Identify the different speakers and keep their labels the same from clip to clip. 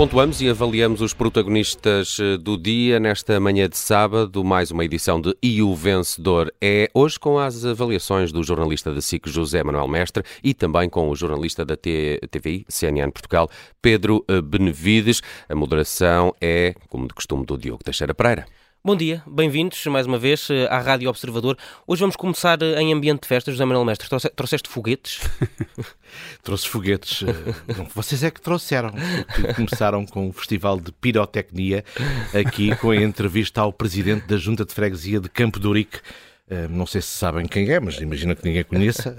Speaker 1: Pontuamos e avaliamos os protagonistas eh, do dia nesta manhã de sábado, mais uma edição de E o Vencedor é hoje com as avaliações do jornalista da SIC José Manuel Mestre e também com o jornalista da TVI, CNN Portugal, Pedro eh, Benevides. A moderação é, como de costume, do Diogo Teixeira Pereira.
Speaker 2: Bom dia, bem-vindos mais uma vez eh, à Rádio Observador. Hoje vamos começar eh, em ambiente de festas. José Manuel Mestre, trouxeste foguetes?
Speaker 3: Trouxe foguetes. Eh, vocês é que trouxeram. Começaram com o Festival de Pirotecnia, aqui com a entrevista ao Presidente da Junta de Freguesia de Campo de Urique. Não sei se sabem quem é, mas imagino que ninguém conheça,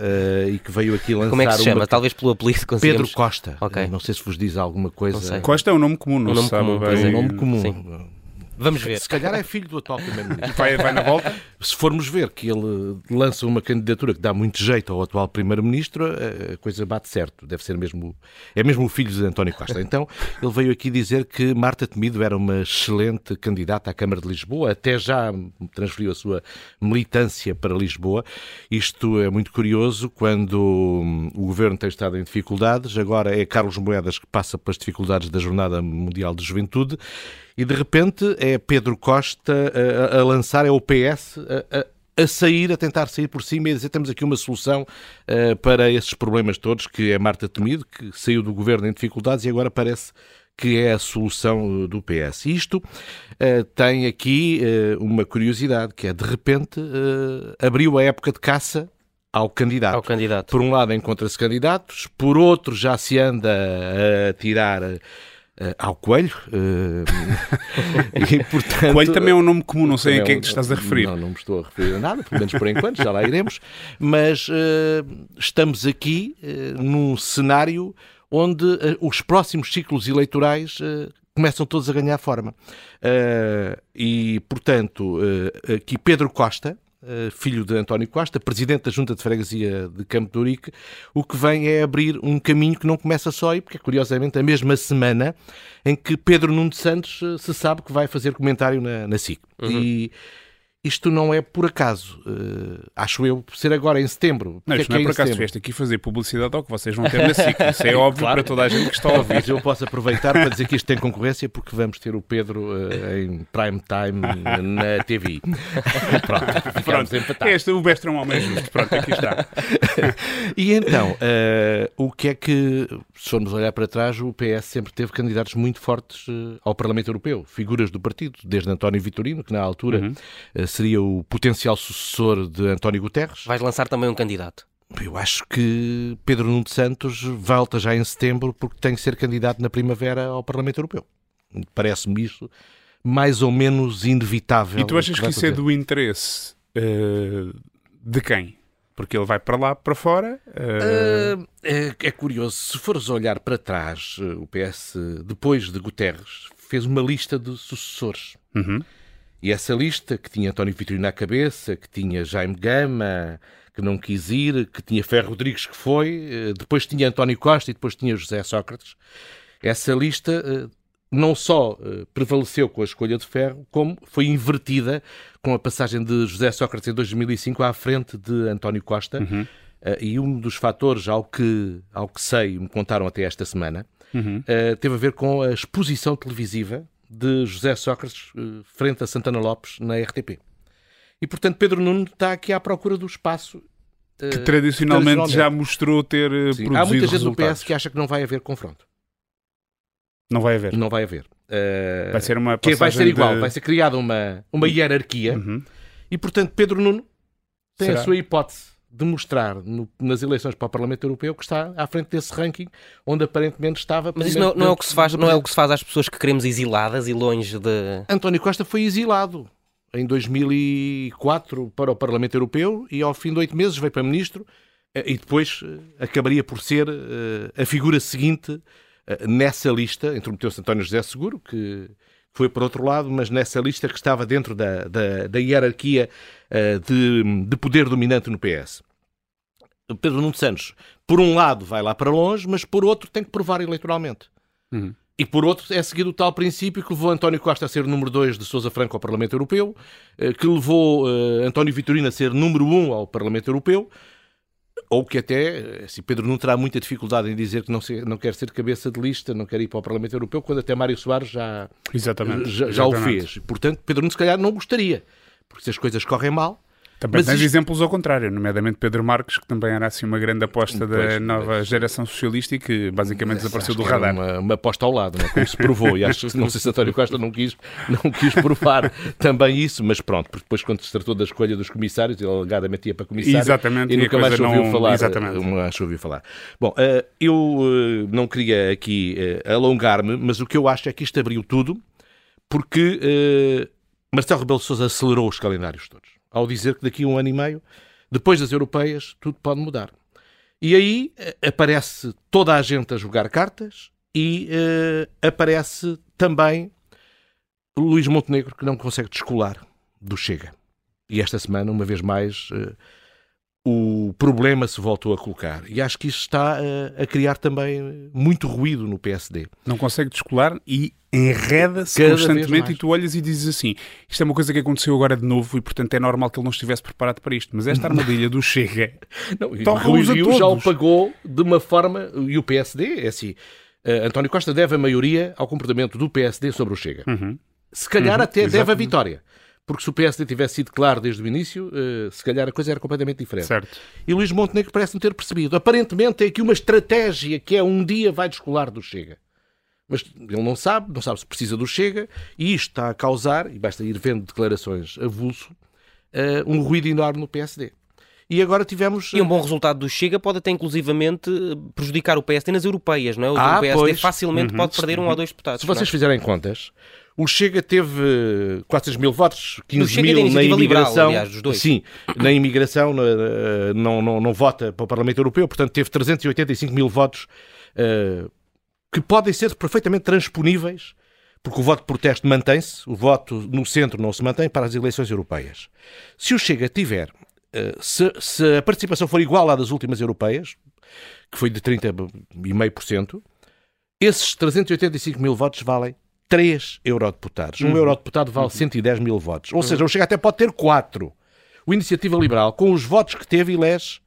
Speaker 3: e que veio aqui lançar.
Speaker 2: Como é que se chama?
Speaker 3: Uma...
Speaker 2: Talvez pelo apelido
Speaker 3: Pedro Costa. Okay. Não sei se vos diz alguma coisa.
Speaker 4: Costa é um nome comum, não
Speaker 2: um nome
Speaker 4: sabe
Speaker 2: comum,
Speaker 4: bem.
Speaker 2: É.
Speaker 3: um nome comum.
Speaker 2: Sim. Vamos ver.
Speaker 3: Se calhar é filho do atual Primeiro-Ministro.
Speaker 4: Vai, vai na volta?
Speaker 3: Se formos ver que ele lança uma candidatura que dá muito jeito ao atual Primeiro-Ministro, a coisa bate certo. Deve ser mesmo. É mesmo o filho de António Costa. Então, ele veio aqui dizer que Marta Temido era uma excelente candidata à Câmara de Lisboa, até já transferiu a sua militância para Lisboa. Isto é muito curioso quando o governo tem estado em dificuldades. Agora é Carlos Moedas que passa pelas dificuldades da Jornada Mundial de Juventude e de repente é Pedro Costa a, a lançar, é o PS a, a, a, sair, a tentar sair por cima e dizer temos aqui uma solução uh, para esses problemas todos, que é Marta Temido, que saiu do governo em dificuldades e agora parece que é a solução do PS. Isto uh, tem aqui uh, uma curiosidade, que é de repente abriu a época de caça ao candidato.
Speaker 2: ao candidato.
Speaker 3: Por um lado encontra-se candidatos, por outro já se anda a tirar Uh, ao Coelho. Uh,
Speaker 4: e, portanto, Coelho também é um nome comum, não sei a quem é que te estás a referir.
Speaker 3: Não, não me estou a referir a nada, pelo menos por enquanto, já lá iremos. Mas uh, estamos aqui num cenário onde os próximos ciclos eleitorais começam todos a ganhar forma. e, portanto, aqui Pedro Costa, filho de António Costa, presidente da Junta de Freguesia de Campo de Urique, o que vem é abrir um caminho que não começa só aí, porque é curiosamente a mesma semana em que Pedro Nuno Santos uh, se sabe que vai fazer comentário na, na SIC. Uhum. E isto não é por acaso, uh, acho eu, por ser agora em setembro.
Speaker 4: Não, isto é não é, por acaso, vieste aqui fazer publicidade ao que vocês vão ter na SIC. Isso é óbvio claro. para toda a gente que está a ouvir.
Speaker 3: Mas eu posso aproveitar para dizer que isto tem concorrência porque vamos ter o Pedro uh, em prime time na TV.
Speaker 4: Pronto, Pronto. empatados. Este, o Bestra é um homem justo. Pronto, aqui está.
Speaker 3: e então, uh, o que é que, se formos olhar para trás, o PS sempre teve candidatos muito fortes ao Parlamento Europeu, figuras do partido, desde António Vitorino, que na altura uhum seria o potencial sucessor de António Guterres.
Speaker 2: Vais lançar também um candidato?
Speaker 3: Eu acho que Pedro Nuno Santos volta já em setembro porque tem que ser candidato na primavera ao Parlamento Europeu. Parece-me isso mais ou menos inevitável.
Speaker 4: E tu achas que, que isso é do interesse uh, de quem? Porque ele vai para lá, para fora.
Speaker 3: Uh... Uh, é, é, curioso, se fores olhar para trás, o PS, depois de Guterres, fez uma lista de sucessores.
Speaker 4: Uhum.
Speaker 3: E essa lista, que tinha António Vitorino na cabeça, que tinha Jaime Gama, que não quis ir, que tinha Ferro Rodrigues, que foi, eh, depois tinha António Costa e depois tinha José Sócrates, essa lista eh, não só eh, prevaleceu com a escolha de Ferro, como foi invertida com a passagem de José Sócrates em 2005 à frente de António Costa.
Speaker 4: Uhum.
Speaker 3: E um dos fatores, ao que, ao que sei, me contaram até esta semana,
Speaker 4: uhum.
Speaker 3: teve a ver com a exposição televisiva de José Sócrates eh, frente a Santana Lopes na RTP. E, portanto, Pedro Nuno está aqui à procura do espaço
Speaker 4: que uh, tradicionalmente já mostrou ter uh, Sim, produzido
Speaker 3: Há muita gente
Speaker 4: resultados.
Speaker 3: do PS que acha que não vai haver confronto.
Speaker 4: Não vai haver?
Speaker 3: Não vai haver. Uh,
Speaker 4: vai ser uma
Speaker 3: que vai ser igual, de... vai ser criada uma, uma hierarquia
Speaker 4: uhum.
Speaker 3: e, portanto, Pedro Nuno tem
Speaker 4: Será?
Speaker 3: a sua hipótese demonstrar no, nas eleições para o Parlamento Europeu que está à frente desse ranking onde aparentemente estava.
Speaker 2: Mas isso não, não, é o que se faz, não é o que se faz às pessoas que queremos exiladas e longe de.
Speaker 3: António Costa foi exilado em 2004 para o Parlamento Europeu e ao fim de oito meses veio para ministro eh, e depois eh, acabaria por ser eh, a figura seguinte nessa lista. Intrometeu-se António José Seguro, que foi para outro lado, mas nessa lista que estava dentro da, da, da hierarquia uh, de, de poder dominante no PS. Pedro Nuno Santos, por um lado, vai lá para longe, mas por outro tem que provar eleitoralmente.
Speaker 4: Uhum.
Speaker 3: E por outro, é seguido o tal princípio que levou António Costa a ser número 2 de Sousa Franco ao Parlamento Europeu, eh, que levou uh, António Vitorino a ser número 1 um ao Parlamento Europeu. Ou que até, assim, Pedro não terá muita dificuldade em dizer que não, se, não quer ser cabeça de lista, não quer ir para o Parlamento Europeu, quando até Mário Soares já,
Speaker 4: Exatamente.
Speaker 3: já, já o
Speaker 4: Exatamente.
Speaker 3: fez. Portanto, Pedro Nuno se calhar não gostaria, porque se as coisas correm mal,
Speaker 4: Também
Speaker 3: Mas
Speaker 4: tens
Speaker 3: isto-
Speaker 4: exemplos ao contrário, nomeadamente Pedro Marques, que também era assim uma grande aposta da
Speaker 3: Pois,
Speaker 4: nova
Speaker 3: mas-
Speaker 4: geração socialista e que basicamente desapareceu do radar.
Speaker 3: Uma, uma aposta ao lado, não é? como se provou. E acho que não sei se António Costa não quis, não quis provar também isso, mas pronto, porque depois, quando se tratou da escolha dos comissários, ele alegadamente ia para comissário
Speaker 4: Exatamente,
Speaker 3: e nunca mais ouviu
Speaker 4: não-
Speaker 3: falar.
Speaker 4: exatamente.
Speaker 3: Nunca mais ouviu falar. Bom, eh, eu eh, não queria aqui eh, alongar-me, mas o que eu acho é que isto abriu tudo porque eh, Marcelo Rebelo de Sousa acelerou os calendários todos, ao dizer que daqui a um ano e meio, depois das europeias, tudo pode mudar. E aí eh, aparece toda a gente a jogar cartas e eh, aparece também Luís Montenegro, que não consegue descolar do Chega. E esta semana, uma vez mais, eh, o problema se voltou a colocar. E acho que isso está eh, a criar também muito ruído no PSD.
Speaker 4: Não consegue descolar e enreda-se constantemente e tu olhas e dizes assim, isto é uma coisa que aconteceu agora de novo e portanto é normal que ele não estivesse preparado para isto. Mas esta armadilha do Chega
Speaker 3: Não, Rui Rio já o pagou de uma forma, e o PSD, é assim, eh, António Costa deve a maioria ao comportamento do PSD sobre o Chega.
Speaker 4: Uhum.
Speaker 3: Se calhar
Speaker 4: Uhum,
Speaker 3: até deve a
Speaker 4: exatamente.
Speaker 3: vitória. Porque se o PSD tivesse sido claro desde o início, eh, se calhar a coisa era completamente diferente.
Speaker 4: certo.
Speaker 3: E Luís Montenegro parece não ter percebido. Aparentemente tem aqui uma estratégia que é um dia vai descolar do Chega. Mas ele não sabe, não sabe se precisa do Chega, e isto está a causar, e basta ir vendo declarações avulso, eh, um ruído enorme no PSD. E agora tivemos.
Speaker 2: E um bom resultado do Chega pode até inclusivamente prejudicar o PSD nas europeias, não é? O
Speaker 3: Ah,
Speaker 2: PSD
Speaker 3: pois.
Speaker 2: facilmente pode perder um ou dois deputados.
Speaker 3: Se
Speaker 2: não é?
Speaker 3: vocês fizerem contas, o Chega teve eh, 400 mil votos, 15
Speaker 2: Chega e da
Speaker 3: mil na
Speaker 2: Iniciativa Liberal,
Speaker 3: imigração.
Speaker 2: aliás.
Speaker 3: Sim, na imigração na- não, não, não vota para o Parlamento Europeu, portanto teve 385 mil votos eh, que podem ser perfeitamente transponíveis, porque o voto de protesto mantém-se, o voto no centro não se mantém para as eleições europeias. Se o Chega tiver, eh, se, se a participação for igual à das últimas europeias, que foi de 30,5%, esses 385 mil votos valem 3 eurodeputados. Um eurodeputado vale 110 mil votos. Ou seja, o Chega até pode ter 4. O Iniciativa Liberal, com os votos que teve, elege,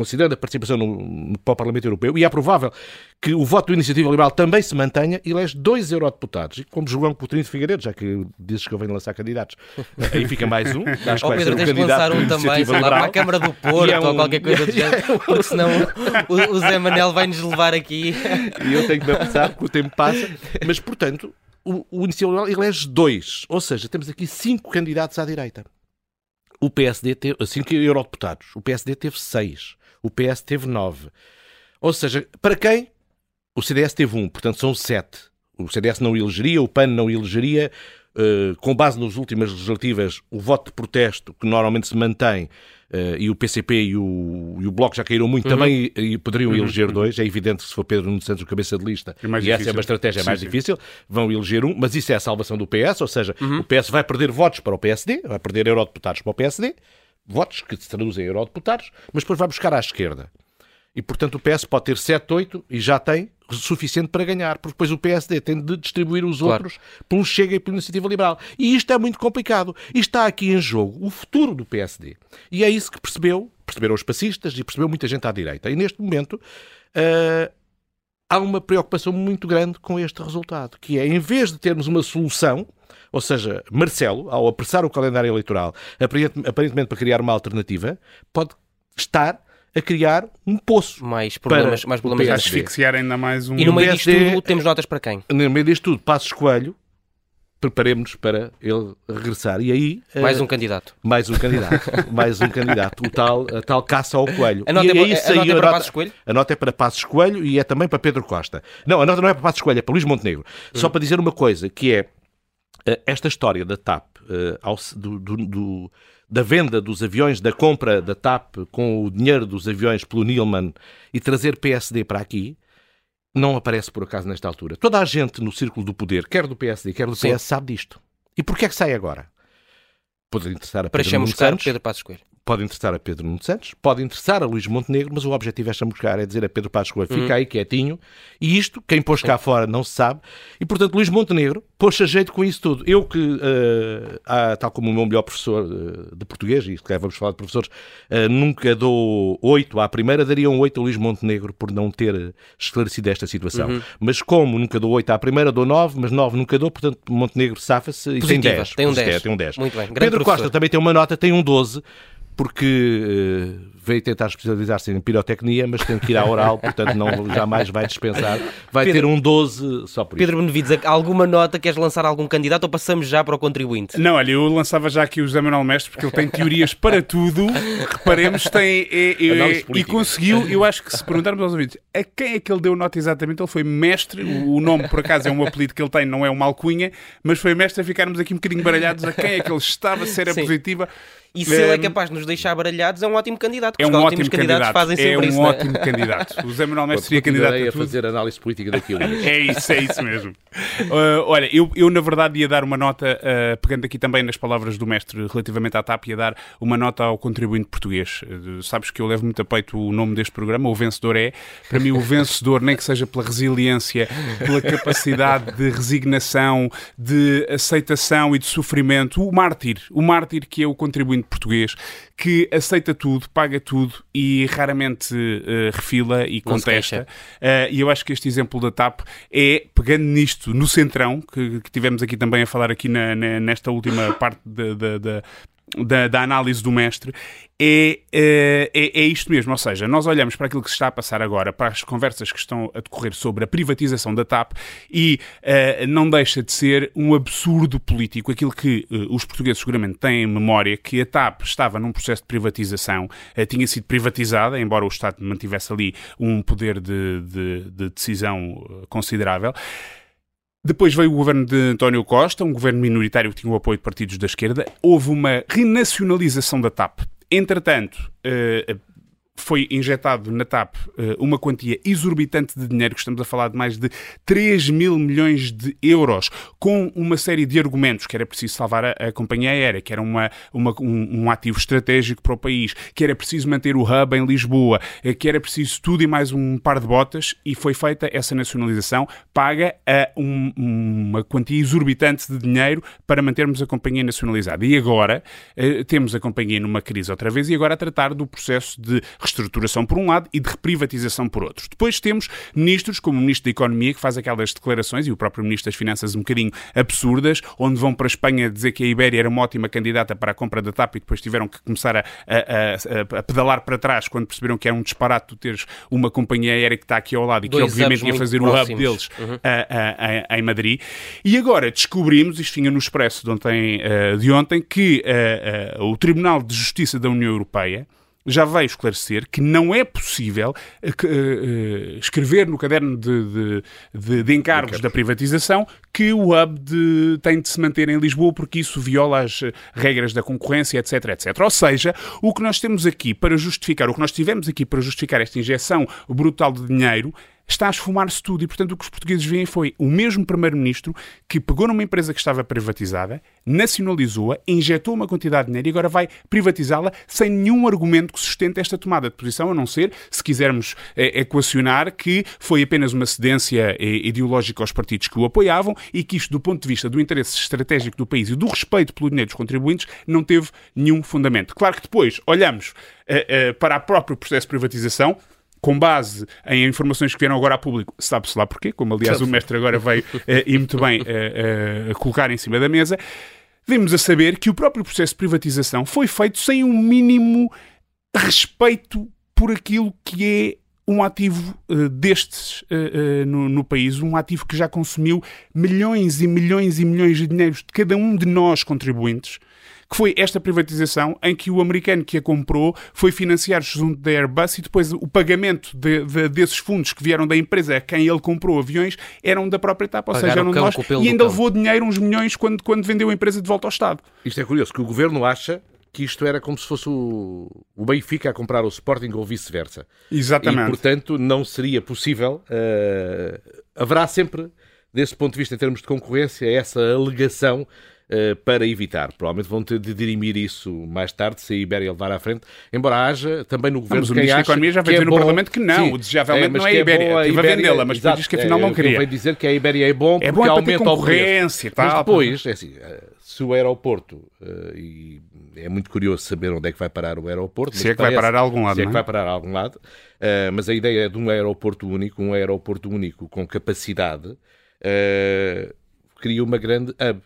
Speaker 3: considerando a participação no, no, para o Parlamento Europeu, e é provável que o voto do Iniciativa Liberal também se mantenha, elege dois eurodeputados. E como João Coutinho de Figueiredo, já que dizes que eu venho lançar candidatos, aí fica mais um. Acho vai
Speaker 2: Pedro, tens de
Speaker 3: candidato
Speaker 2: lançar um também, sei lá, para a Câmara do Porto
Speaker 3: E é
Speaker 2: ou
Speaker 3: um-
Speaker 2: qualquer coisa do género, porque senão o, o Zé Manel vai-nos levar aqui.
Speaker 3: e eu tenho que me apressar porque o tempo passa. Mas, portanto, o, o Iniciativa Liberal elege dois. Ou seja, temos aqui cinco candidatos à direita. O PSD teve cinco eurodeputados. O PSD teve seis. O PS teve nove. Ou seja, para quem? O CDS teve um, portanto são sete. O CDS não elegeria, o PAN não elegeria. eh, com base nas últimas legislativas, o voto de protesto, que normalmente se mantém, eh, e o PCP e o, e o Bloco já caíram muito, também e, e poderiam eleger dois. É evidente que se for Pedro Nuno Santos o cabeça de lista,
Speaker 4: É
Speaker 3: e essa é
Speaker 4: difícil.
Speaker 3: uma estratégia
Speaker 4: Sim,
Speaker 3: mais
Speaker 4: sim.
Speaker 3: difícil, vão eleger um, mas isso é a salvação do PS, ou seja, o PS vai perder votos para o PSD, vai perder eurodeputados para o PSD, votos que se traduzem em eurodeputados, mas depois vai buscar à esquerda. E, portanto, o PS pode ter 7, 8 e já tem suficiente para ganhar, porque depois o PSD tem de distribuir os
Speaker 2: Claro.
Speaker 3: outros pelo Chega e pela Iniciativa Liberal. E isto é muito complicado. E está aqui em jogo o futuro do PSD. E é isso que percebeu, perceberam os passistas e percebeu muita gente à direita. E neste momento ah, há uma preocupação muito grande com este resultado, que é, em vez de termos uma solução, ou seja, Marcelo, ao apressar o calendário eleitoral, aparente- aparentemente para criar uma alternativa, pode estar a criar um poço.
Speaker 2: Mais problemas,
Speaker 3: Para
Speaker 2: mais problemas.
Speaker 4: Asfixiar ainda mais um...
Speaker 2: E no meio disto tudo temos notas para quem?
Speaker 3: No meio disto tudo, Passos Coelho, preparemos-nos para ele regressar. E aí,
Speaker 2: Mais
Speaker 3: eh,
Speaker 2: um candidato.
Speaker 3: mais um candidato, mais um candidato, o tal, a tal caça ao coelho.
Speaker 2: A nota
Speaker 3: e
Speaker 2: é,
Speaker 3: aí
Speaker 2: a nota é para Passos Coelho?
Speaker 3: A nota é para Passos Coelho e é também para Pedro Costa. Não, a nota não é para Passos Coelho, é para Luís Montenegro. Só
Speaker 2: Hum.
Speaker 3: para dizer uma coisa, que é eh, esta história da TAP, eh, ao- do- do- do- da venda dos aviões, da compra da TAP com o dinheiro dos aviões pelo Nilman e trazer PSD para aqui, não aparece por acaso nesta altura. Toda a gente no círculo do poder, quer do PSD, quer do
Speaker 2: Sim.
Speaker 3: PS, sabe disto. E porquê é que sai agora? Pode interessar a
Speaker 2: Para
Speaker 3: Pedro Nuno
Speaker 2: chamuscar
Speaker 3: Santos,
Speaker 2: Pedro Passos Coelho.
Speaker 3: Pode interessar a Pedro Nuno Santos, pode interessar a Luís Montenegro, mas o objetivo é chamuscar, é dizer a Pedro Passos Coelho, fica uhum. aí quietinho, e isto, quem pôs cá fora não se sabe, e portanto Luís Montenegro pôs a jeito com isso tudo. Eu que, uh, tal como o meu melhor professor uh, de português, e se calhar vamos falar de professores, uh, nunca dou oito à primeira, daria um oito a Luís Montenegro por não ter esclarecido esta situação. Uhum. Mas como nunca dou oito à primeira, dou nove, mas nove nunca dou, portanto Montenegro safa-se e tem dez.
Speaker 2: Tem um dez.
Speaker 3: Tem um 10.
Speaker 2: Muito bem.
Speaker 3: Pedro
Speaker 2: professor.
Speaker 3: Costa também tem uma nota, tem um 12, porque uh, veio tentar especializar-se em pirotecnia, mas tem que ir à oral, portanto não, jamais vai dispensar. Vai Pedro, ter um 12 só por
Speaker 2: Pedro isso. Benevides, alguma nota? Queres lançar algum candidato ou passamos já para o contribuinte?
Speaker 4: Não, olha, eu lançava já aqui o José Manuel Mestre, porque ele tem teorias para tudo. Reparemos, tem. É, é, e conseguiu, eu acho que se perguntarmos aos ouvintes a quem é que ele deu nota exatamente, ele foi mestre. O nome, por acaso, é um apelido que ele tem, não é uma alcunha, mas foi mestre a ficarmos aqui um bocadinho baralhados a quem é que ele estava, se era Sim. positiva.
Speaker 2: E se ele é capaz de nos deixar baralhados, é um ótimo candidato. É um ótimo candidato. Fazem
Speaker 4: é
Speaker 2: um
Speaker 4: isso,
Speaker 2: é?
Speaker 4: ótimo candidato. O Zé Manuel Mestre seria candidato
Speaker 3: a, a fazer análise política daquilo.
Speaker 4: é isso, é isso mesmo. Uh, olha, eu, eu na verdade ia dar uma nota, uh, pegando aqui também nas palavras do mestre relativamente à TAP, ia dar uma nota ao contribuinte português. Uh, sabes que eu levo muito a peito o nome deste programa, o vencedor é. Para mim, o vencedor, nem que seja pela resiliência, pela capacidade de resignação, de aceitação e de sofrimento, o mártir, o mártir que é o contribuinte português que aceita tudo, paga tudo e raramente uh, refila e Não contesta. Uh, e eu acho que este exemplo da TAP é, pegando nisto, no centrão, que, que tivemos aqui também a falar aqui na, na, nesta última parte da, da, da, da, análise do mestre é, é, é, isto mesmo. Ou seja, nós olhamos para aquilo que se está a passar agora, para as conversas que estão a decorrer sobre a privatização da TAP e uh, não deixa de ser um absurdo político. Aquilo que uh, os portugueses seguramente têm em memória, que a TAP estava num processo de privatização, tinha sido privatizada, embora o Estado mantivesse ali um poder de, de, de decisão considerável. Depois veio o governo de António Costa, um governo minoritário que tinha o apoio de partidos da esquerda. Houve uma renacionalização da TAP. Entretanto, uh, foi injetado na TAP uh, uma quantia exorbitante de dinheiro, que estamos a falar de mais de 3 mil milhões de euros, com uma série de argumentos que era preciso salvar a, a companhia aérea, que era uma, uma um, um, ativo estratégico para o país, que era preciso manter o hub em Lisboa, uh, que era preciso tudo e mais um par de botas, e foi feita essa nacionalização, paga a um, uma quantia exorbitante de dinheiro para mantermos a companhia nacionalizada. E agora uh, temos a companhia numa crise outra vez, e agora a tratar do processo de reestruturação por um lado e de reprivatização por outro. Depois temos ministros, como o Ministro da Economia, que faz aquelas declarações, e o próprio Ministro das Finanças um bocadinho absurdas, onde vão para a Espanha dizer que a Ibéria era uma ótima candidata para a compra da TAP e depois tiveram que começar a, a, a, a pedalar para trás quando perceberam que era um disparate tu teres uma companhia aérea que está aqui ao lado e Dois que obviamente ia fazer próximos. o hub deles uhum. em Madrid. E agora descobrimos, isto tinha no Expresso de ontem, uh, de ontem que uh, uh, o Tribunal de Justiça da União Europeia já veio esclarecer que não é possível uh, uh, escrever no caderno de, de, de, de encargos. da privatização que o hub de, tem de se manter em Lisboa porque isso viola as regras da concorrência, etc, etc. Ou seja, o que nós temos aqui para justificar, o que nós tivemos aqui para justificar esta injeção brutal de dinheiro está a esfumar-se tudo. E, portanto, o que os portugueses veem foi o mesmo Primeiro-Ministro que pegou numa empresa que estava privatizada, nacionalizou-a, injetou uma quantidade de dinheiro e agora vai privatizá-la sem nenhum argumento que sustente esta tomada de posição, a não ser, se quisermos é, equacionar, que foi apenas uma cedência é, ideológica aos partidos que o apoiavam e que isto, do ponto de vista do interesse estratégico do país e do respeito pelo dinheiro dos contribuintes, não teve nenhum fundamento. Claro que depois olhamos uh, uh, para o próprio processo de privatização, com base em informações que vieram agora a público, sabe-se lá porquê, como aliás o mestre agora veio uh, e muito bem uh, uh, colocar em cima da mesa, vimos a saber que o próprio processo de privatização foi feito sem um mínimo respeito por aquilo que é um ativo uh, destes uh, uh, no, no, país, um ativo que já consumiu milhões e milhões e milhões de dinheiros de cada um de nós contribuintes, que foi esta privatização em que o americano que a comprou foi financiar junto da Airbus e depois o pagamento de, de, desses fundos que vieram da empresa a quem ele comprou aviões eram da própria etapa, ou seja, eram de nós, e ainda levou dinheiro, uns milhões, quando, quando vendeu a empresa de volta ao Estado.
Speaker 3: Isto é curioso, que o governo acha que isto era como se fosse o, o Benfica a comprar o Sporting ou vice-versa.
Speaker 4: Exatamente.
Speaker 3: E, portanto, não seria possível. Uh, haverá sempre, desse ponto de vista, em termos de concorrência, essa alegação uh, para evitar. Provavelmente vão ter de dirimir isso mais tarde, se a Ibéria levar à frente, embora haja também no governo
Speaker 4: mas o Ministro da Economia já veio dizer é no Parlamento que não, sim, o desejavelmente é, não é a Ibéria. É a vendê-la, mas diz que afinal não queria.
Speaker 3: Ele veio dizer que a Ibéria é bom
Speaker 4: é
Speaker 3: porque
Speaker 4: bom
Speaker 3: aumenta
Speaker 4: o preço.
Speaker 3: Mas depois, é assim, se o aeroporto, e é muito curioso saber onde é que vai parar o aeroporto.
Speaker 4: Se é que parece, vai parar a algum lado,
Speaker 3: Se é que
Speaker 4: é?
Speaker 3: vai parar a algum lado. mas a ideia é de um aeroporto único, um aeroporto único com capacidade, uh, cria uma grande hub.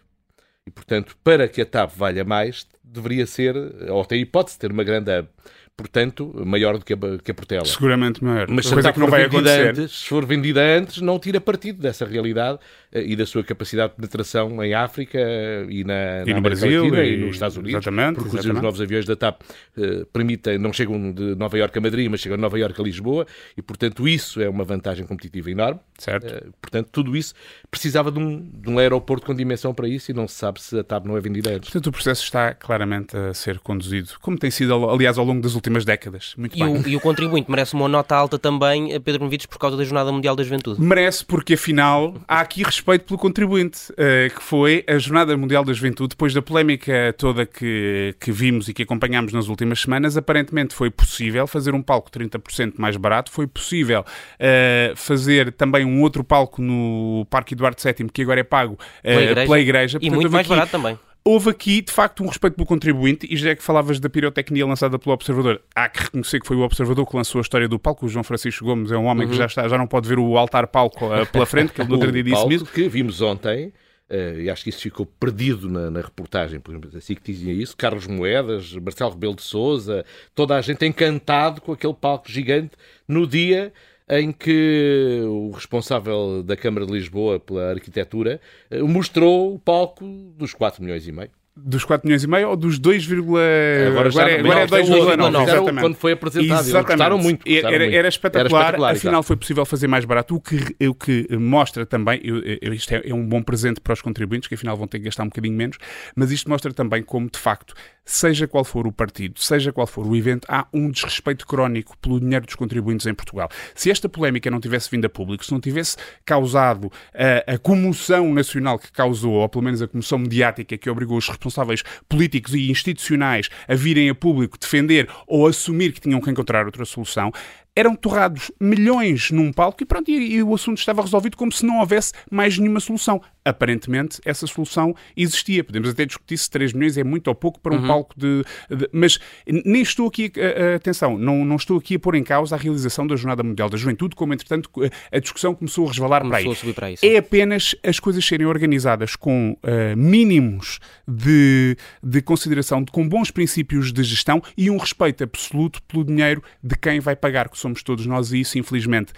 Speaker 3: E, portanto, para que a TAP valha mais, deveria ser, ou tem hipótese de ter uma grande hub portanto, maior do que a, que a Portela.
Speaker 4: Seguramente maior.
Speaker 3: Mas se, que não vai acontecer. Antes, se for vendida antes, não tira partido dessa realidade uh, e da sua capacidade de penetração em África uh, e na,
Speaker 4: e
Speaker 3: na
Speaker 4: no Brasil
Speaker 3: Latina,
Speaker 4: e,
Speaker 3: e, nos Estados Unidos.
Speaker 4: Exatamente.
Speaker 3: Porque
Speaker 4: exatamente.
Speaker 3: os novos aviões da TAP uh, permitem, não chegam de Nova Iorque a Madrid, mas chegam de Nova Iorque a Lisboa e, portanto, isso é uma vantagem competitiva enorme.
Speaker 4: Certo.
Speaker 3: portanto, tudo isso precisava de um, de um aeroporto com dimensão para isso e não se sabe se a TAP não é vendida antes.
Speaker 4: Portanto, o processo está claramente a ser conduzido, como tem sido, aliás, ao longo das últimas décadas. Muito
Speaker 2: e,
Speaker 4: bem.
Speaker 2: O, e o contribuinte merece uma nota alta também, eh, Pedro Movides, por causa da Jornada Mundial da Juventude.
Speaker 4: Merece, porque afinal há aqui respeito pelo contribuinte, uh, que foi a Jornada Mundial da Juventude, depois da polémica toda que, que vimos e que acompanhámos nas últimas semanas, aparentemente foi possível fazer um palco 30% mais barato, foi possível uh, fazer também um outro palco no Parque Eduardo VII, que agora é pago uh,
Speaker 2: pela igreja,
Speaker 4: pela igreja.
Speaker 2: e muito mais aqui, barato também
Speaker 4: houve aqui, de facto, um respeito pelo contribuinte, e já é que falavas da pirotecnia lançada pelo Observador, há que reconhecer que foi o Observador que lançou a história do palco. O João Francisco Gomes é um homem uhum. que já, está, já não pode ver o altar palco uh, pela frente, que ele no outro dia disse mesmo.
Speaker 3: que vimos ontem. Uh, e acho que isso ficou perdido na, na reportagem, por exemplo, assim que dizia isso, Carlos Moedas, Marcelo Rebelo de Souza, toda a gente encantado com aquele palco gigante no dia em que o responsável da Câmara de Lisboa pela arquitetura eh, mostrou o palco dos 4 milhões e meio.
Speaker 4: Dos 4 milhões e meio ou dos 2,
Speaker 3: agora, agora, é, agora é 2,9. Quando foi apresentado, exatamente. gostaram muito.
Speaker 4: Gostaram
Speaker 3: era,
Speaker 4: muito. Era, espetacular, era espetacular afinal foi possível fazer mais barato, o que, o que mostra também, eu, eu, isto é, é, um bom presente para os contribuintes, que afinal vão ter que gastar um bocadinho menos, mas isto mostra também como, de facto, seja qual for o partido, seja qual for o evento, há um desrespeito crónico pelo dinheiro dos contribuintes em Portugal. Se esta polémica não tivesse vindo a público, se não tivesse causado a, a comoção nacional que causou, ou pelo menos a comoção mediática que obrigou os responsáveis políticos e institucionais a virem a público defender ou assumir que tinham que encontrar outra solução, eram torrados milhões num palco e pronto, e, e, o assunto estava resolvido como se não houvesse mais nenhuma solução. Aparentemente, essa solução existia. Podemos até discutir se 3 milhões é muito ou pouco para um uhum. palco de, de, Mas nem estou aqui, a, atenção, não, não estou aqui a pôr em causa a realização da Jornada Mundial da Juventude, como entretanto a discussão começou a resvalar
Speaker 2: começou
Speaker 4: para, aí.
Speaker 2: para isso.
Speaker 4: É apenas as coisas serem organizadas com uh, mínimos de, de consideração, de, com bons princípios de gestão e um respeito absoluto pelo dinheiro de quem vai pagar, que somos todos nós, e isso, infelizmente,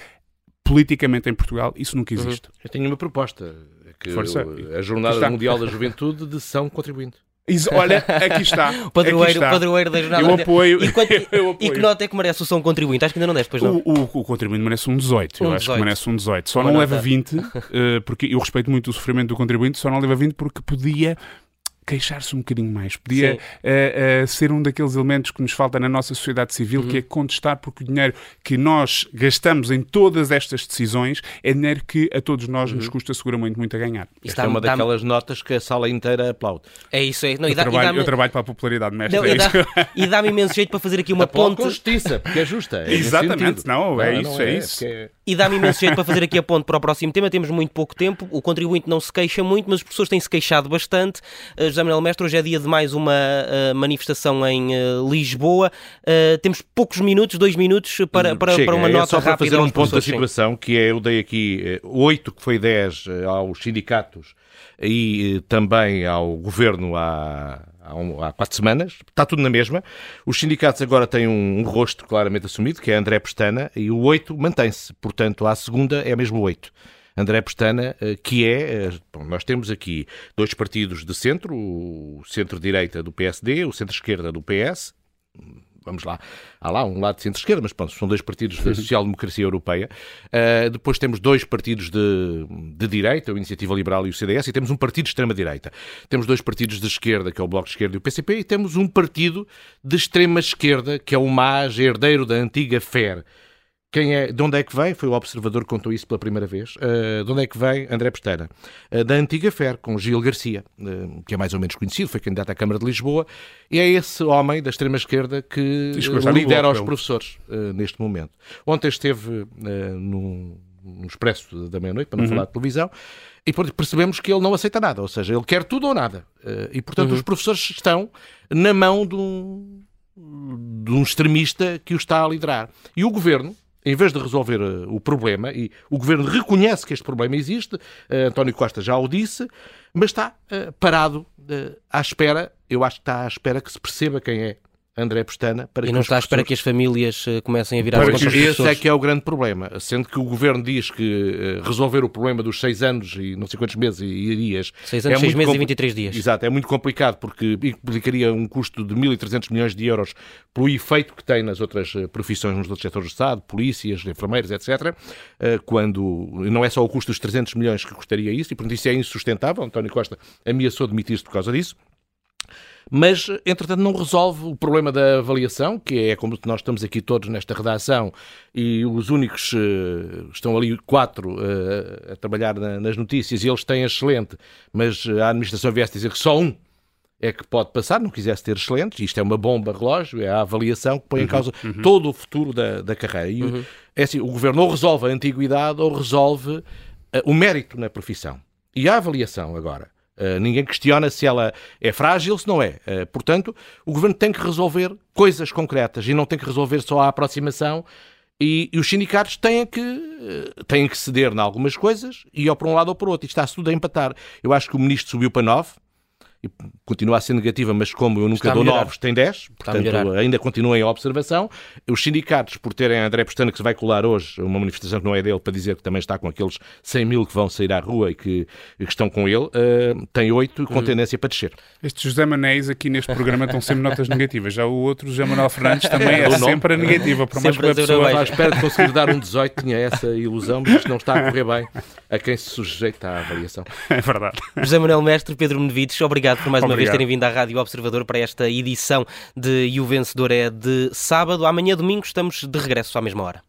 Speaker 4: politicamente em Portugal, isso nunca existe. Uhum.
Speaker 3: Eu tenho uma proposta, que Força. a Jornada Mundial da Juventude de São Contribuinte.
Speaker 4: Isso, olha, aqui está.
Speaker 2: o padroeiro, está. padroeiro da jornada.
Speaker 4: Eu apoio.
Speaker 2: E, quanto, eu apoio. e que nota é que merece o São Contribuinte? Acho que ainda não deste, pois não?
Speaker 4: O, o, o contribuinte merece um 18. Um eu 18. acho que merece um 18. Só não nota. leva 20, uh, porque eu respeito muito o sofrimento do contribuinte, só não leva 20 porque podia queixar-se um bocadinho mais. Podia uh, uh, ser um daqueles elementos que nos falta na nossa sociedade civil, uhum. que é contestar porque o dinheiro que nós gastamos em todas estas decisões é dinheiro que a todos nós uhum. nos custa seguramente muito a ganhar.
Speaker 3: Esta é uma daquelas notas que a sala inteira aplaude.
Speaker 2: É isso, é. Não,
Speaker 4: eu,
Speaker 2: dá,
Speaker 4: trabalho, eu trabalho para a popularidade, mestre. Não, é
Speaker 2: e dá-me dá imenso jeito para fazer aqui uma ponte.
Speaker 3: com justiça, porque é justa. É
Speaker 4: Exatamente, não, é não, isso, não é, é, isso. É...
Speaker 2: E dá-me imenso jeito para fazer aqui a ponte para o próximo tema. Temos muito pouco tempo, o contribuinte não se queixa muito, mas as pessoas têm-se queixado bastante. Uh, José Manuel Mestre, hoje é dia de mais uma uh, manifestação em uh, Lisboa. Temos poucos minutos, dois minutos, para, para,
Speaker 3: Chega,
Speaker 2: para uma
Speaker 3: é
Speaker 2: nota
Speaker 3: só para
Speaker 2: rápida.
Speaker 3: fazer um ponto da situação, sim. que é, eu dei aqui oito, que foi dez aos sindicatos e também ao governo há, há, quatro semanas, está tudo na mesma. Os sindicatos agora têm um, um rosto claramente assumido, que é André Pestana, e o oito mantém-se. Portanto, à segunda é mesmo oito. André Pestana, eh, que é. Eh, bom, nós temos aqui dois partidos de centro, o centro-direita do PSD, o centro-esquerda do PS. Vamos lá, há lá um lado de centro-esquerda, mas pronto, são dois partidos da social-democracia europeia. Uh, depois temos dois partidos de, de direita, a Iniciativa Liberal e o CDS, e temos um partido de extrema-direita. Temos dois partidos de esquerda, que é o Bloco de Esquerda e o PCP, e temos um partido de extrema-esquerda, que é o MAS, herdeiro da antiga FER quem é, de onde é que vem? Foi o observador que contou isso pela primeira vez. Uh, de onde é que vem? André Pestana. Uh, da antiga FER, com Gil Garcia, uh, que é mais ou menos conhecido, foi candidato à Câmara de Lisboa, e é esse homem da extrema-esquerda que lidera os professores neste momento. Ontem esteve num, num expresso da meia-noite, para não uhum. falar de televisão, e percebemos que ele não aceita nada, ou seja, ele quer tudo ou nada. E, portanto, uhum. os professores estão na mão de um, de um extremista que o está a liderar. E o governo, em vez de resolver uh, o problema, e o governo reconhece que este problema existe, uh, António Costa já o disse, mas está uh, parado à espera, eu acho que está à espera que se perceba quem é André Pestana
Speaker 2: para e não está à espera que as famílias uh, comecem a virar
Speaker 3: para contra os Esse é que é o grande problema. Sendo que o governo diz que uh, resolver o problema dos seis anos e não sei quantos meses e, dias.
Speaker 2: Seis anos,
Speaker 3: é
Speaker 2: seis meses e 23 dias.
Speaker 3: Exato, é muito complicado porque implicaria um custo de 1.300 milhões de euros pelo efeito que tem nas outras eh, profissões, nos outros setores do Estado, polícias, enfermeiros, etc. Quando não é só o custo dos 300 milhões que custaria isso, e portanto isso é insustentável. António Costa ameaçou demitir-se por causa disso mas entretanto não resolve o problema da avaliação, que é como nós estamos aqui todos nesta redação e os únicos uh, estão ali quatro uh, a trabalhar na, nas notícias e eles têm excelente, mas a administração viesse dizer que só um é que pode passar, não quisesse ter excelentes, isto é uma bomba relógio, é a avaliação que põe uhum, em causa uhum. todo o futuro da, da carreira. E uhum. é assim, o governo ou resolve a antiguidade ou resolve uh, o mérito na profissão. E a avaliação agora ninguém questiona se ela é frágil, se não é. Uh, portanto, o governo tem que resolver coisas concretas e não tem que resolver só a aproximação. E, e os sindicatos têm que, uh, têm que ceder em algumas coisas e ou para um lado ou para o outro. E está-se tudo a empatar. Eu acho que o ministro subiu para 9, e continua a ser negativa, mas como eu nunca dou novos, tem 10, portanto ainda continua em observação. Os sindicatos, por terem André Pestana, que se vai colar hoje, uma manifestação que não é dele, para dizer que também está com aqueles 100 mil que vão sair à rua e que, que estão com ele, uh, tem 8 com hum. tendência para descer.
Speaker 4: Estes José Manéis aqui neste programa estão sempre notas negativas. Já o outro, José Manuel Fernandes, também é sempre a negativa, por mais que a pessoa...
Speaker 3: À espera de conseguir dar um 18, tinha essa ilusão, mas isto não está a correr bem a quem se sujeita à avaliação.
Speaker 4: É verdade.
Speaker 2: José Manuel Mestre, Pedro Menevides, obrigado por mais uma vez terem vindo à Rádio Observador para esta edição de E o Vencedor é de sábado. Amanhã, domingo, estamos de regresso à mesma hora.